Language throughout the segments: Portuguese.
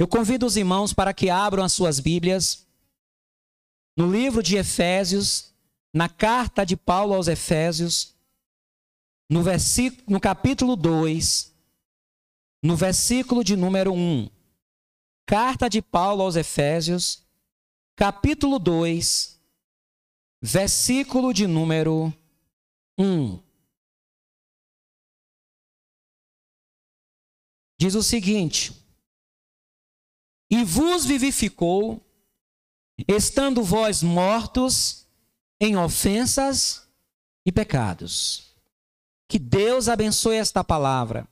Eu convido os irmãos para que abram as suas Bíblias no livro de Efésios, na carta de Paulo aos Efésios, no, versículo, no capítulo 2, no versículo de número 1. Carta de Paulo aos Efésios, capítulo 2, versículo de número 1. Diz o seguinte: E vos vivificou, estando vós mortos em ofensas e pecados. Que Deus abençoe esta palavra.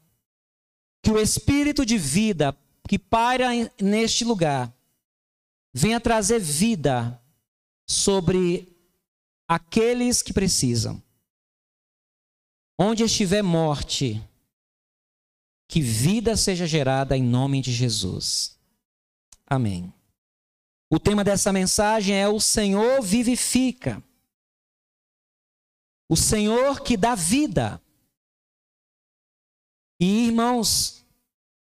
Que o espírito de vida que paira neste lugar venha trazer vida sobre aqueles que precisam. Onde estiver morte, que vida seja gerada em nome de Jesus. Amém. O tema dessa mensagem é: O Senhor vivifica. O Senhor que dá vida. E irmãos,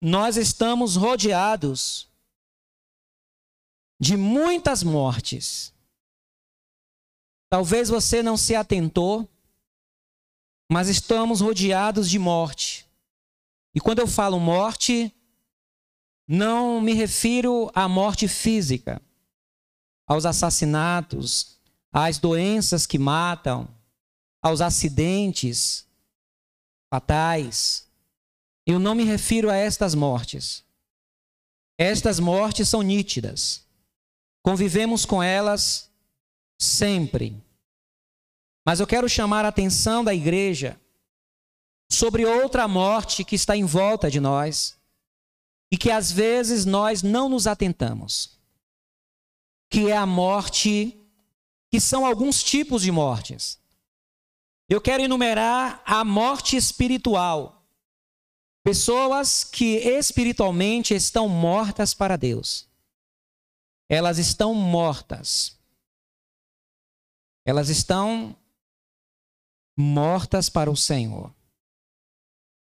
nós estamos rodeados de muitas mortes. Talvez você não se atentou, mas estamos rodeados de morte. E quando eu falo morte, não me refiro à morte física, aos assassinatos, às doenças que matam, aos acidentes fatais. Eu não me refiro a estas mortes. Estas mortes são nítidas. Convivemos com elas sempre. Mas eu quero chamar a atenção da igreja sobre outra morte que está em volta de nós e que às vezes nós não nos atentamos. Que é a morte, que são alguns tipos de mortes. Eu quero enumerar a morte espiritual. Pessoas que espiritualmente estão mortas para Deus. Elas estão mortas. Elas estão mortas para o Senhor.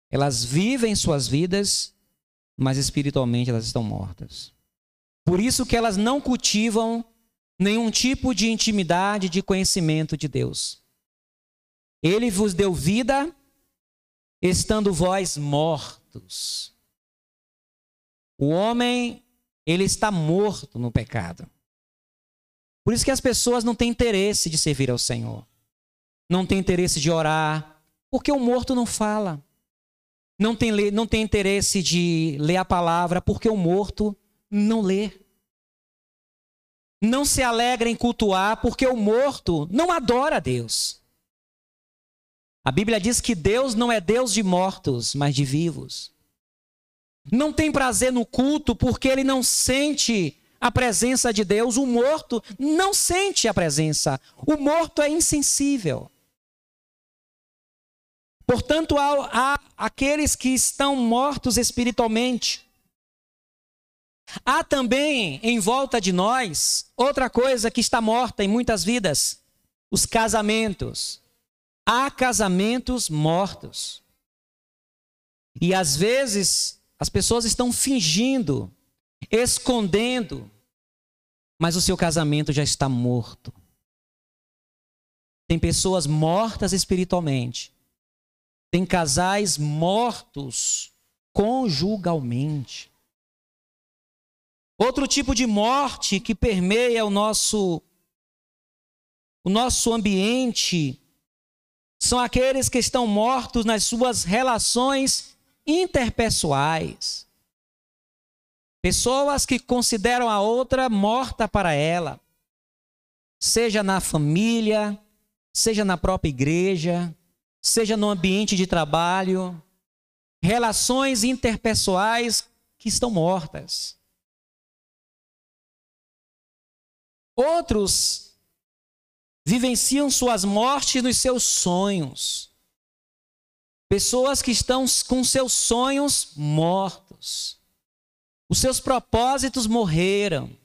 Elas vivem suas vidas, mas espiritualmente elas estão mortas. Por isso que elas não cultivam nenhum tipo de intimidade, de conhecimento de Deus. Ele vos deu vida, estando vós mortos. O homem, ele está morto no pecado. Por isso que as pessoas não têm interesse de servir ao Senhor não tem interesse de orar, porque o morto não fala. Não tem, não tem interesse de ler a palavra, porque o morto não lê. Não se alegra em cultuar, porque o morto não adora a Deus. A Bíblia diz que Deus não é Deus de mortos, mas de vivos. Não tem prazer no culto, porque ele não sente a presença de Deus. O morto não sente a presença. O morto é insensível. Portanto, há, há aqueles que estão mortos espiritualmente. Há também em volta de nós outra coisa que está morta em muitas vidas: os casamentos. Há casamentos mortos. E às vezes as pessoas estão fingindo, escondendo, mas o seu casamento já está morto. Tem pessoas mortas espiritualmente tem casais mortos conjugalmente. Outro tipo de morte que permeia o nosso o nosso ambiente são aqueles que estão mortos nas suas relações interpessoais. Pessoas que consideram a outra morta para ela, seja na família, seja na própria igreja, seja no ambiente de trabalho, relações interpessoais que estão mortas. Outros vivenciam suas mortes nos seus sonhos. Pessoas que estão com seus sonhos mortos. Os seus propósitos morreram.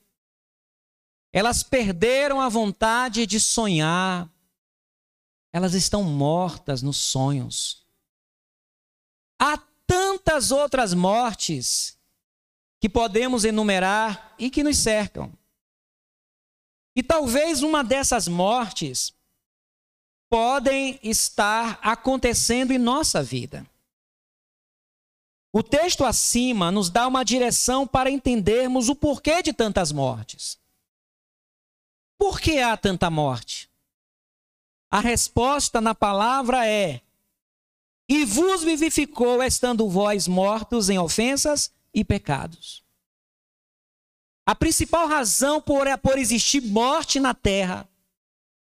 Elas perderam a vontade de sonhar elas estão mortas nos sonhos. Há tantas outras mortes que podemos enumerar e que nos cercam. E talvez uma dessas mortes podem estar acontecendo em nossa vida. O texto acima nos dá uma direção para entendermos o porquê de tantas mortes. Por que há tanta morte? A resposta na palavra é: E vos vivificou, estando vós mortos em ofensas e pecados. A principal razão por, por existir morte na terra,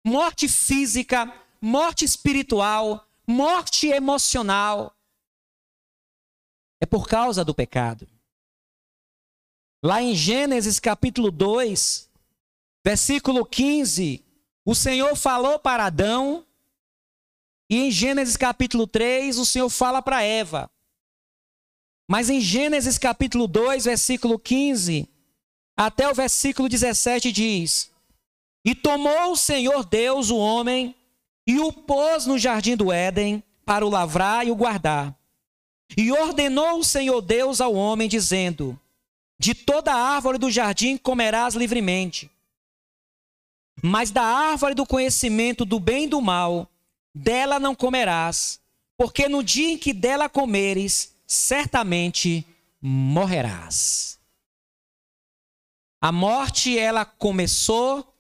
morte física, morte espiritual, morte emocional, é por causa do pecado. Lá em Gênesis capítulo 2, versículo 15, o Senhor falou para Adão, e em Gênesis capítulo 3, o Senhor fala para Eva. Mas em Gênesis capítulo 2, versículo 15, até o versículo 17 diz: E tomou o Senhor Deus o homem e o pôs no jardim do Éden para o lavrar e o guardar. E ordenou o Senhor Deus ao homem, dizendo: De toda árvore do jardim comerás livremente, mas da árvore do conhecimento do bem e do mal, dela não comerás, porque no dia em que dela comeres, certamente morrerás. A morte ela começou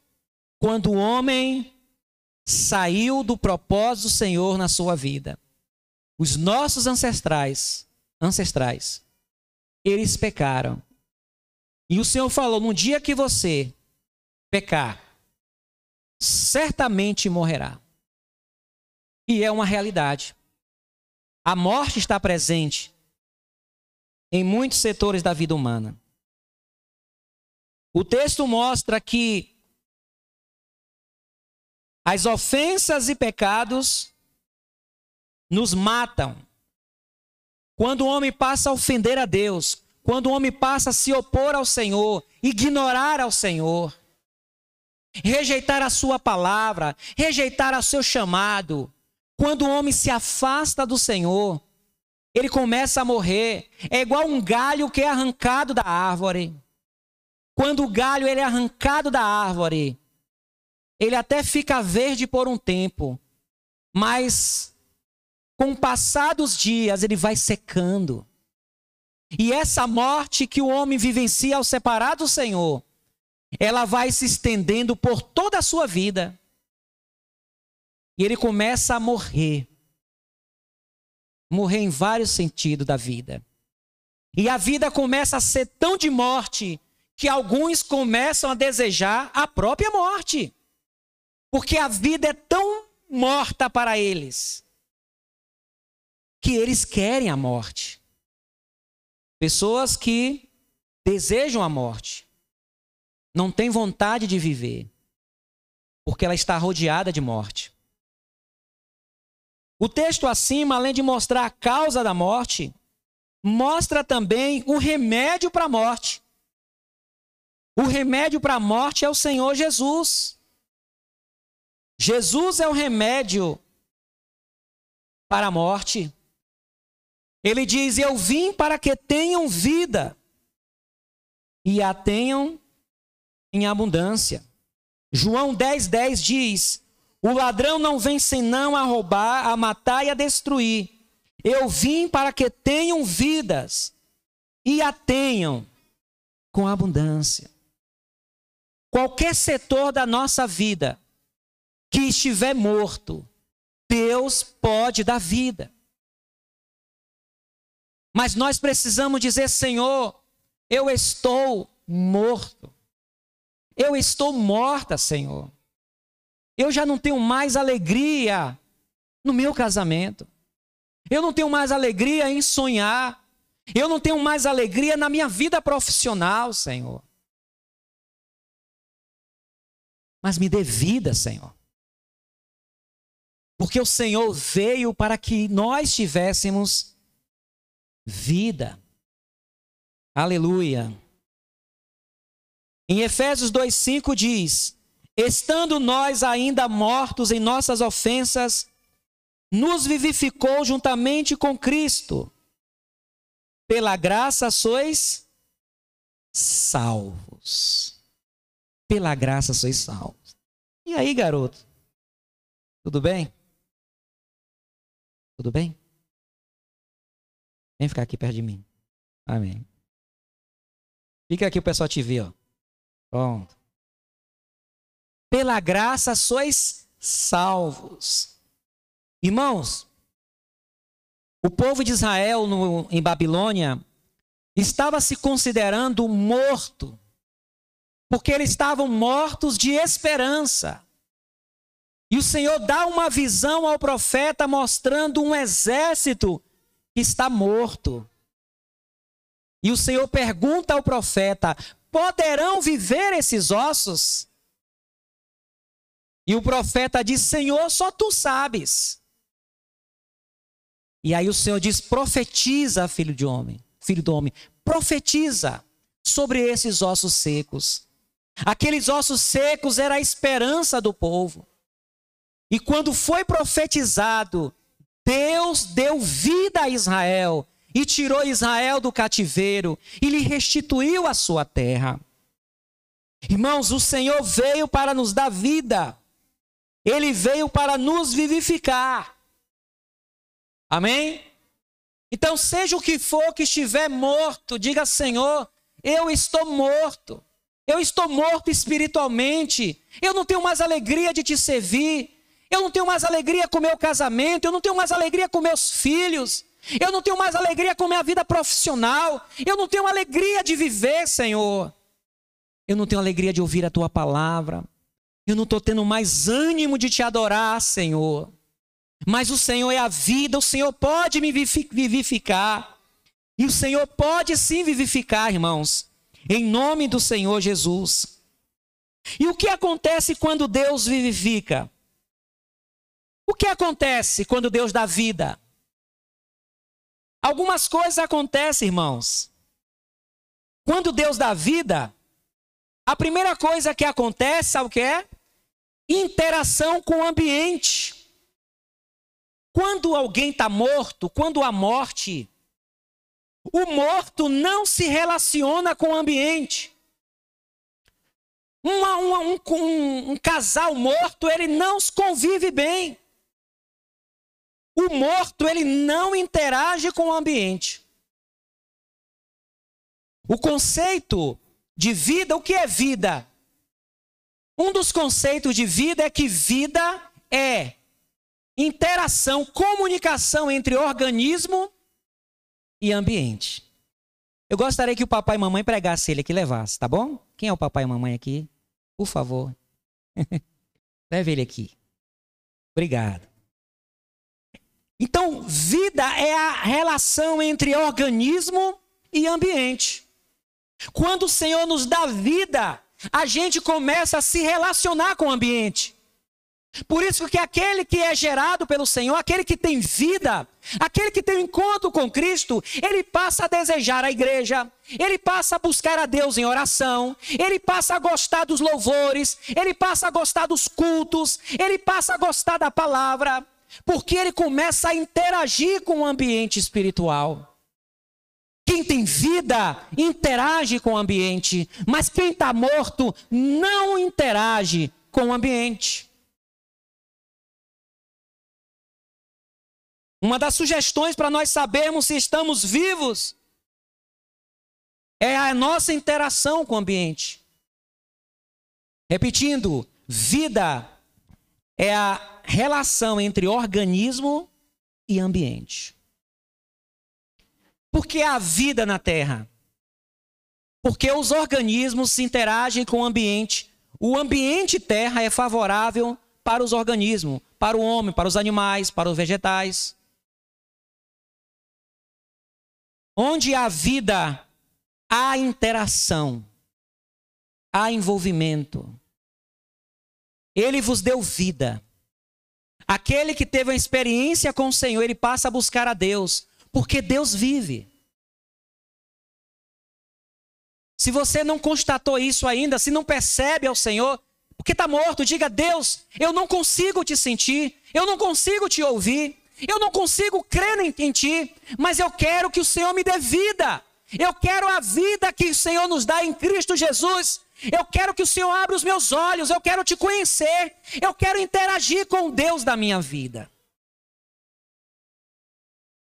quando o homem saiu do propósito do Senhor na sua vida. Os nossos ancestrais, ancestrais, eles pecaram. E o Senhor falou: "No dia que você pecar, certamente morrerá". E é uma realidade. A morte está presente em muitos setores da vida humana. O texto mostra que as ofensas e pecados nos matam. Quando o homem passa a ofender a Deus, quando o homem passa a se opor ao Senhor, ignorar ao Senhor, rejeitar a sua palavra, rejeitar o seu chamado, quando o homem se afasta do Senhor, ele começa a morrer. É igual um galho que é arrancado da árvore. Quando o galho ele é arrancado da árvore, ele até fica verde por um tempo, mas com o passar dos dias ele vai secando. E essa morte que o homem vivencia ao separar do Senhor, ela vai se estendendo por toda a sua vida. E ele começa a morrer. Morrer em vários sentidos da vida. E a vida começa a ser tão de morte que alguns começam a desejar a própria morte. Porque a vida é tão morta para eles que eles querem a morte. Pessoas que desejam a morte, não têm vontade de viver, porque ela está rodeada de morte. O texto acima, além de mostrar a causa da morte, mostra também o remédio para a morte. O remédio para a morte é o Senhor Jesus. Jesus é o remédio para a morte. Ele diz: Eu vim para que tenham vida e a tenham em abundância. João 10, 10 diz: O ladrão não vem senão a roubar, a matar e a destruir. Eu vim para que tenham vidas e a tenham com abundância. Qualquer setor da nossa vida que estiver morto, Deus pode dar vida. Mas nós precisamos dizer: Senhor, eu estou morto. Eu estou morta, Senhor. Eu já não tenho mais alegria no meu casamento. Eu não tenho mais alegria em sonhar. Eu não tenho mais alegria na minha vida profissional, Senhor. mas me dê vida, Senhor. Porque o Senhor veio para que nós tivéssemos vida. Aleluia. Em Efésios 2,5 diz: Estando nós ainda mortos em nossas ofensas, nos vivificou juntamente com Cristo. Pela graça sois salvos. Pela graça sois salvos. E aí, garoto? Tudo bem? Tudo bem? Vem ficar aqui perto de mim. Amém. Fica aqui o pessoal te ver, ó. Pronto. Pela graça sois salvos. Irmãos, o povo de Israel no, em Babilônia estava se considerando morto, porque eles estavam mortos de esperança. E o Senhor dá uma visão ao profeta mostrando um exército que está morto. E o Senhor pergunta ao profeta: poderão viver esses ossos? E o profeta diz: Senhor, só tu sabes. E aí o Senhor diz: profetiza, filho de homem, filho do homem, profetiza sobre esses ossos secos. Aqueles ossos secos era a esperança do povo. E quando foi profetizado, Deus deu vida a Israel e tirou Israel do cativeiro e lhe restituiu a sua terra. Irmãos, o Senhor veio para nos dar vida. Ele veio para nos vivificar. Amém? Então, seja o que for que estiver morto, diga: Senhor, eu estou morto. Eu estou morto espiritualmente. Eu não tenho mais alegria de te servir. Eu não tenho mais alegria com meu casamento. Eu não tenho mais alegria com meus filhos. Eu não tenho mais alegria com minha vida profissional. Eu não tenho alegria de viver, Senhor. Eu não tenho alegria de ouvir a tua palavra. Eu não estou tendo mais ânimo de te adorar, Senhor. Mas o Senhor é a vida, o Senhor pode me vivificar. E o Senhor pode sim vivificar, irmãos, em nome do Senhor Jesus. E o que acontece quando Deus vivifica? O que acontece quando Deus dá vida? Algumas coisas acontecem, irmãos. Quando Deus dá vida, a primeira coisa que acontece, sabe o que é? Interação com o ambiente. Quando alguém está morto, quando há morte, o morto não se relaciona com o ambiente. Uma, uma, um, um, um casal morto, ele não convive bem. O morto, ele não interage com o ambiente. O conceito de vida, o que é vida? Um dos conceitos de vida é que vida é interação, comunicação entre organismo e ambiente. Eu gostaria que o papai e mamãe pregasse ele aqui levasse, tá bom? Quem é o papai e mamãe aqui? Por favor. Leve ele aqui. Obrigado. Então, vida é a relação entre organismo e ambiente. Quando o Senhor nos dá vida, a gente começa a se relacionar com o ambiente. Por isso que aquele que é gerado pelo Senhor, aquele que tem vida, aquele que tem um encontro com Cristo, ele passa a desejar a igreja, ele passa a buscar a Deus em oração, ele passa a gostar dos louvores, ele passa a gostar dos cultos, ele passa a gostar da palavra, porque ele começa a interagir com o ambiente espiritual. Quem tem vida interage com o ambiente, mas quem está morto não interage com o ambiente. Uma das sugestões para nós sabermos se estamos vivos é a nossa interação com o ambiente. Repetindo, vida é a relação entre organismo e ambiente. Por que a vida na Terra? Porque os organismos se interagem com o ambiente. O ambiente Terra é favorável para os organismos, para o homem, para os animais, para os vegetais. Onde há vida, há interação, há envolvimento. Ele vos deu vida. Aquele que teve uma experiência com o Senhor, ele passa a buscar a Deus, porque Deus vive. Se você não constatou isso ainda, se não percebe ao Senhor, porque está morto, diga: Deus, eu não consigo te sentir, eu não consigo te ouvir, eu não consigo crer em, em ti, mas eu quero que o Senhor me dê vida. Eu quero a vida que o Senhor nos dá em Cristo Jesus. Eu quero que o Senhor abra os meus olhos. Eu quero te conhecer. Eu quero interagir com o Deus da minha vida.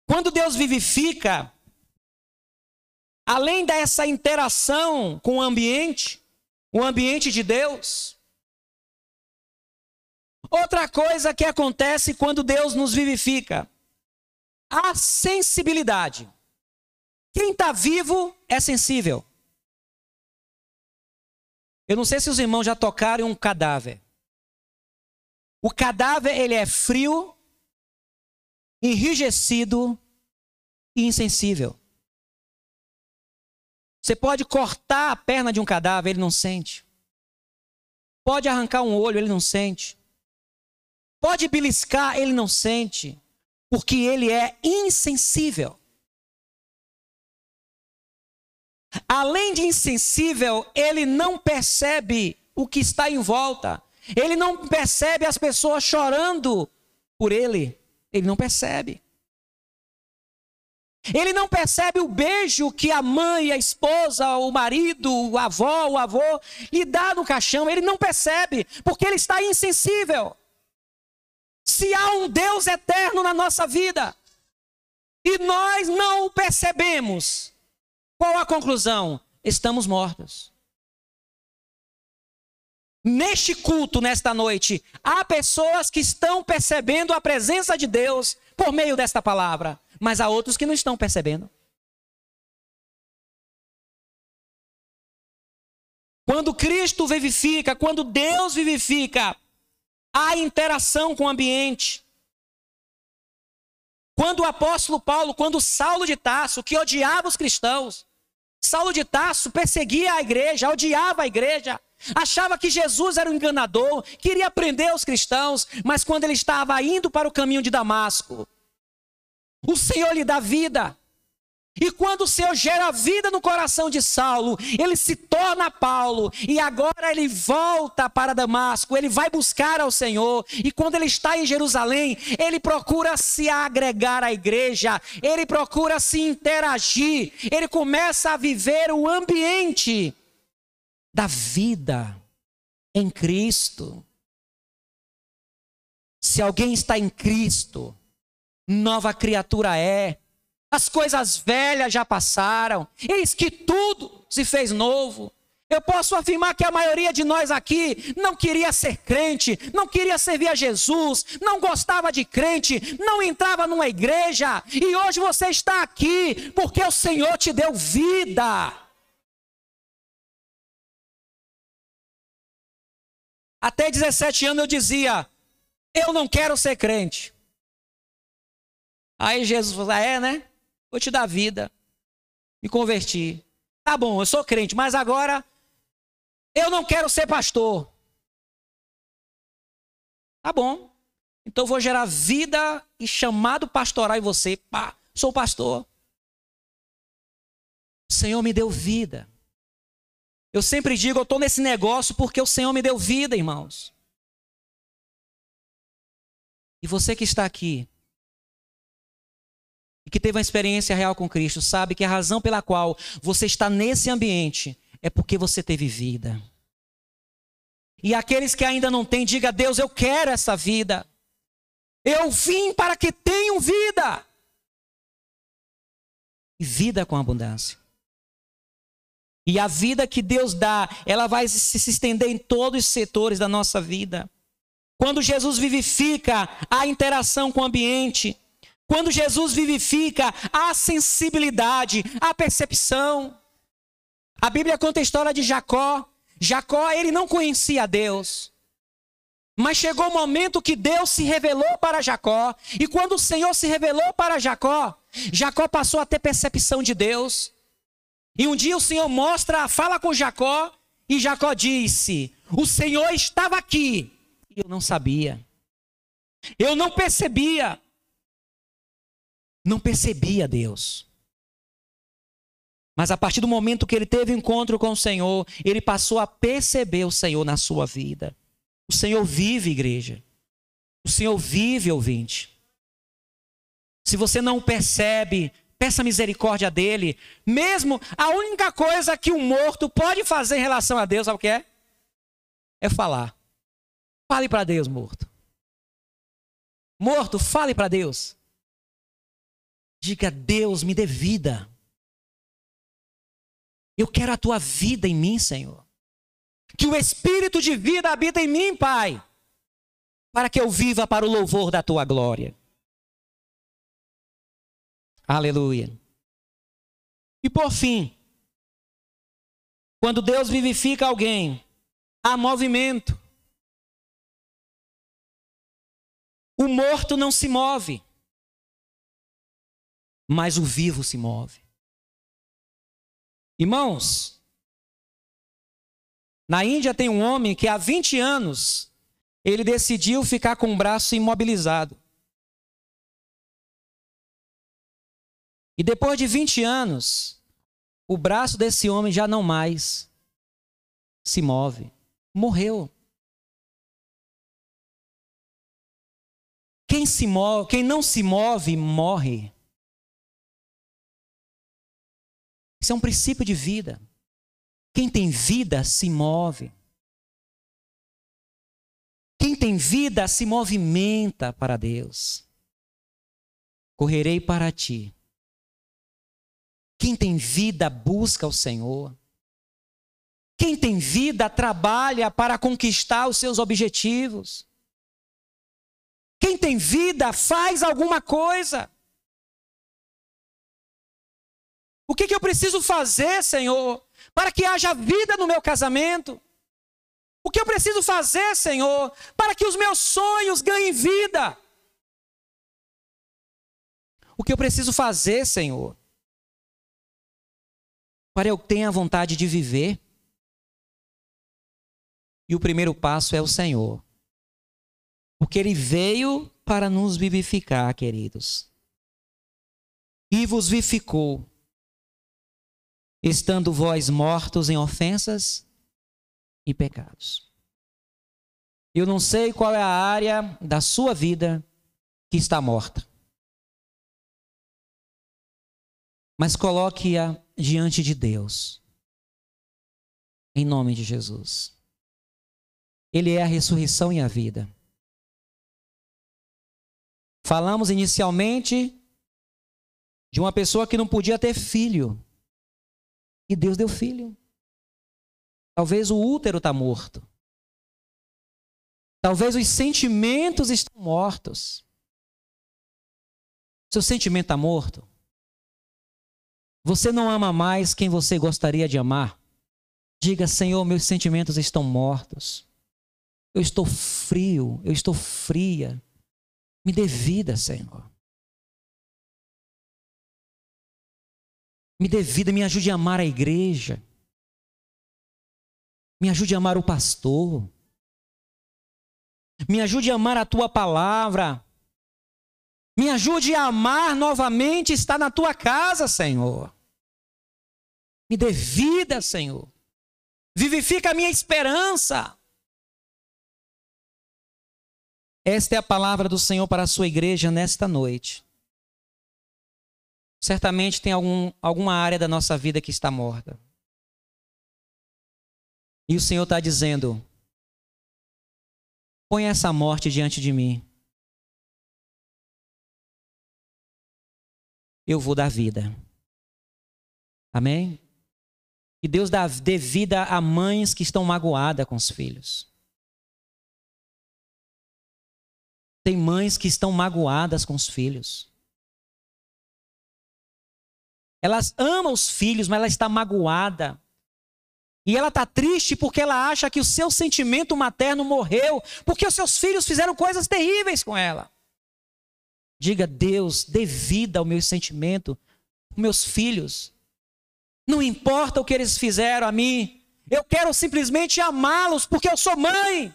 Quando Deus vivifica, além dessa interação com o ambiente, o ambiente de Deus, outra coisa que acontece quando Deus nos vivifica, a sensibilidade. Quem está vivo é sensível. Eu não sei se os irmãos já tocaram um cadáver. O cadáver ele é frio, enrijecido e insensível. Você pode cortar a perna de um cadáver, ele não sente. Pode arrancar um olho, ele não sente. Pode beliscar, ele não sente. Porque ele é insensível. Além de insensível, ele não percebe o que está em volta. Ele não percebe as pessoas chorando por ele. Ele não percebe. Ele não percebe o beijo que a mãe, a esposa, o marido, o avó, o avô lhe dá no caixão. Ele não percebe, porque ele está insensível. Se há um Deus eterno na nossa vida e nós não o percebemos, qual a conclusão? Estamos mortos. Neste culto, nesta noite, há pessoas que estão percebendo a presença de Deus por meio desta palavra, mas há outros que não estão percebendo. Quando Cristo vivifica, quando Deus vivifica, há interação com o ambiente. Quando o apóstolo Paulo, quando Saulo de Tarso, que odiava os cristãos, Saulo de Tarso perseguia a igreja, odiava a igreja, achava que Jesus era um enganador, queria prender os cristãos, mas quando ele estava indo para o caminho de Damasco, o Senhor lhe dá vida. E quando o Senhor gera vida no coração de Saulo, ele se torna Paulo, e agora ele volta para Damasco, ele vai buscar ao Senhor, e quando ele está em Jerusalém, ele procura se agregar à igreja, ele procura se interagir, ele começa a viver o ambiente da vida em Cristo. Se alguém está em Cristo, nova criatura é. As coisas velhas já passaram, eis que tudo se fez novo. Eu posso afirmar que a maioria de nós aqui não queria ser crente, não queria servir a Jesus, não gostava de crente, não entrava numa igreja, e hoje você está aqui porque o Senhor te deu vida. Até 17 anos eu dizia: Eu não quero ser crente. Aí Jesus falou: ah, É, né? Vou te dar vida. Me converti. Tá bom, eu sou crente, mas agora eu não quero ser pastor. Tá bom. Então vou gerar vida e chamado pastoral em você. Pá, sou pastor. O Senhor me deu vida. Eu sempre digo, eu estou nesse negócio porque o Senhor me deu vida, irmãos. E você que está aqui e que teve uma experiência real com Cristo, sabe que a razão pela qual você está nesse ambiente é porque você teve vida. E aqueles que ainda não têm, diga a Deus: Eu quero essa vida. Eu vim para que tenham vida. E vida com abundância. E a vida que Deus dá, ela vai se estender em todos os setores da nossa vida. Quando Jesus vivifica a interação com o ambiente, quando Jesus vivifica a sensibilidade, a percepção. A Bíblia conta a história de Jacó. Jacó, ele não conhecia Deus. Mas chegou o momento que Deus se revelou para Jacó. E quando o Senhor se revelou para Jacó, Jacó passou a ter percepção de Deus. E um dia o Senhor mostra, fala com Jacó, e Jacó disse: O Senhor estava aqui. E eu não sabia. Eu não percebia. Não percebia Deus. Mas a partir do momento que ele teve encontro com o Senhor, ele passou a perceber o Senhor na sua vida. O Senhor vive, igreja. O Senhor vive, ouvinte. Se você não percebe, peça misericórdia dele. Mesmo a única coisa que um morto pode fazer em relação a Deus, sabe o que é? É falar. Fale para Deus, morto. Morto, fale para Deus. Diga, Deus, me dê vida. Eu quero a tua vida em mim, Senhor. Que o espírito de vida habita em mim, Pai, para que eu viva para o louvor da tua glória. Aleluia. E por fim, quando Deus vivifica alguém, há movimento. O morto não se move, mas o vivo se move. Irmãos, na Índia tem um homem que há 20 anos ele decidiu ficar com o braço imobilizado. E depois de 20 anos, o braço desse homem já não mais se move. Morreu. Quem, se move, quem não se move, morre. Isso é um princípio de vida. Quem tem vida se move. Quem tem vida se movimenta para Deus. Correrei para ti quem tem vida busca o Senhor. Quem tem vida trabalha para conquistar os seus objetivos. Quem tem vida faz alguma coisa. O que, que eu preciso fazer, Senhor, para que haja vida no meu casamento? O que eu preciso fazer, Senhor, para que os meus sonhos ganhem vida? O que eu preciso fazer, Senhor, para eu ter a vontade de viver. E o primeiro passo é o Senhor. Porque ele veio para nos vivificar, queridos. E vos vivificou, estando vós mortos em ofensas e pecados. Eu não sei qual é a área da sua vida que está morta. Mas coloque-a diante de Deus. Em nome de Jesus. Ele é a ressurreição e a vida. Falamos inicialmente de uma pessoa que não podia ter filho. E Deus deu filho. Talvez o útero está morto. Talvez os sentimentos estão mortos. Seu sentimento está morto? Você não ama mais quem você gostaria de amar? Diga, Senhor, meus sentimentos estão mortos. Eu estou frio, eu estou fria. Me dê vida, Senhor. Me dê vida, me ajude a amar a igreja. Me ajude a amar o pastor. Me ajude a amar a tua palavra. Me ajude a amar novamente estar na tua casa, Senhor. Me dê vida, Senhor. Vivifica a minha esperança. Esta é a palavra do Senhor para a sua igreja nesta noite. Certamente tem algum, alguma área da nossa vida que está morta. E o Senhor está dizendo: põe essa morte diante de mim. Eu vou dar vida. Amém? Que Deus dê vida a mães que estão magoadas com os filhos. Tem mães que estão magoadas com os filhos. Elas amam os filhos, mas ela está magoada. E ela está triste porque ela acha que o seu sentimento materno morreu, porque os seus filhos fizeram coisas terríveis com ela. Diga, Deus, dê vida ao meu sentimento, meus filhos. Não importa o que eles fizeram a mim. Eu quero simplesmente amá-los porque eu sou mãe.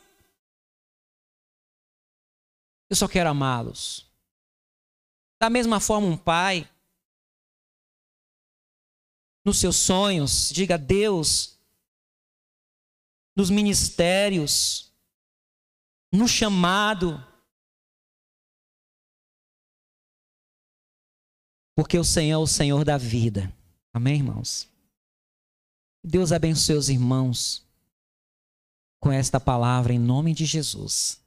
Eu só quero amá-los. Da mesma forma, um pai, nos seus sonhos, diga Deus, nos ministérios, no chamado, Porque o Senhor é o Senhor da vida. Amém, irmãos? Deus abençoe os irmãos com esta palavra em nome de Jesus.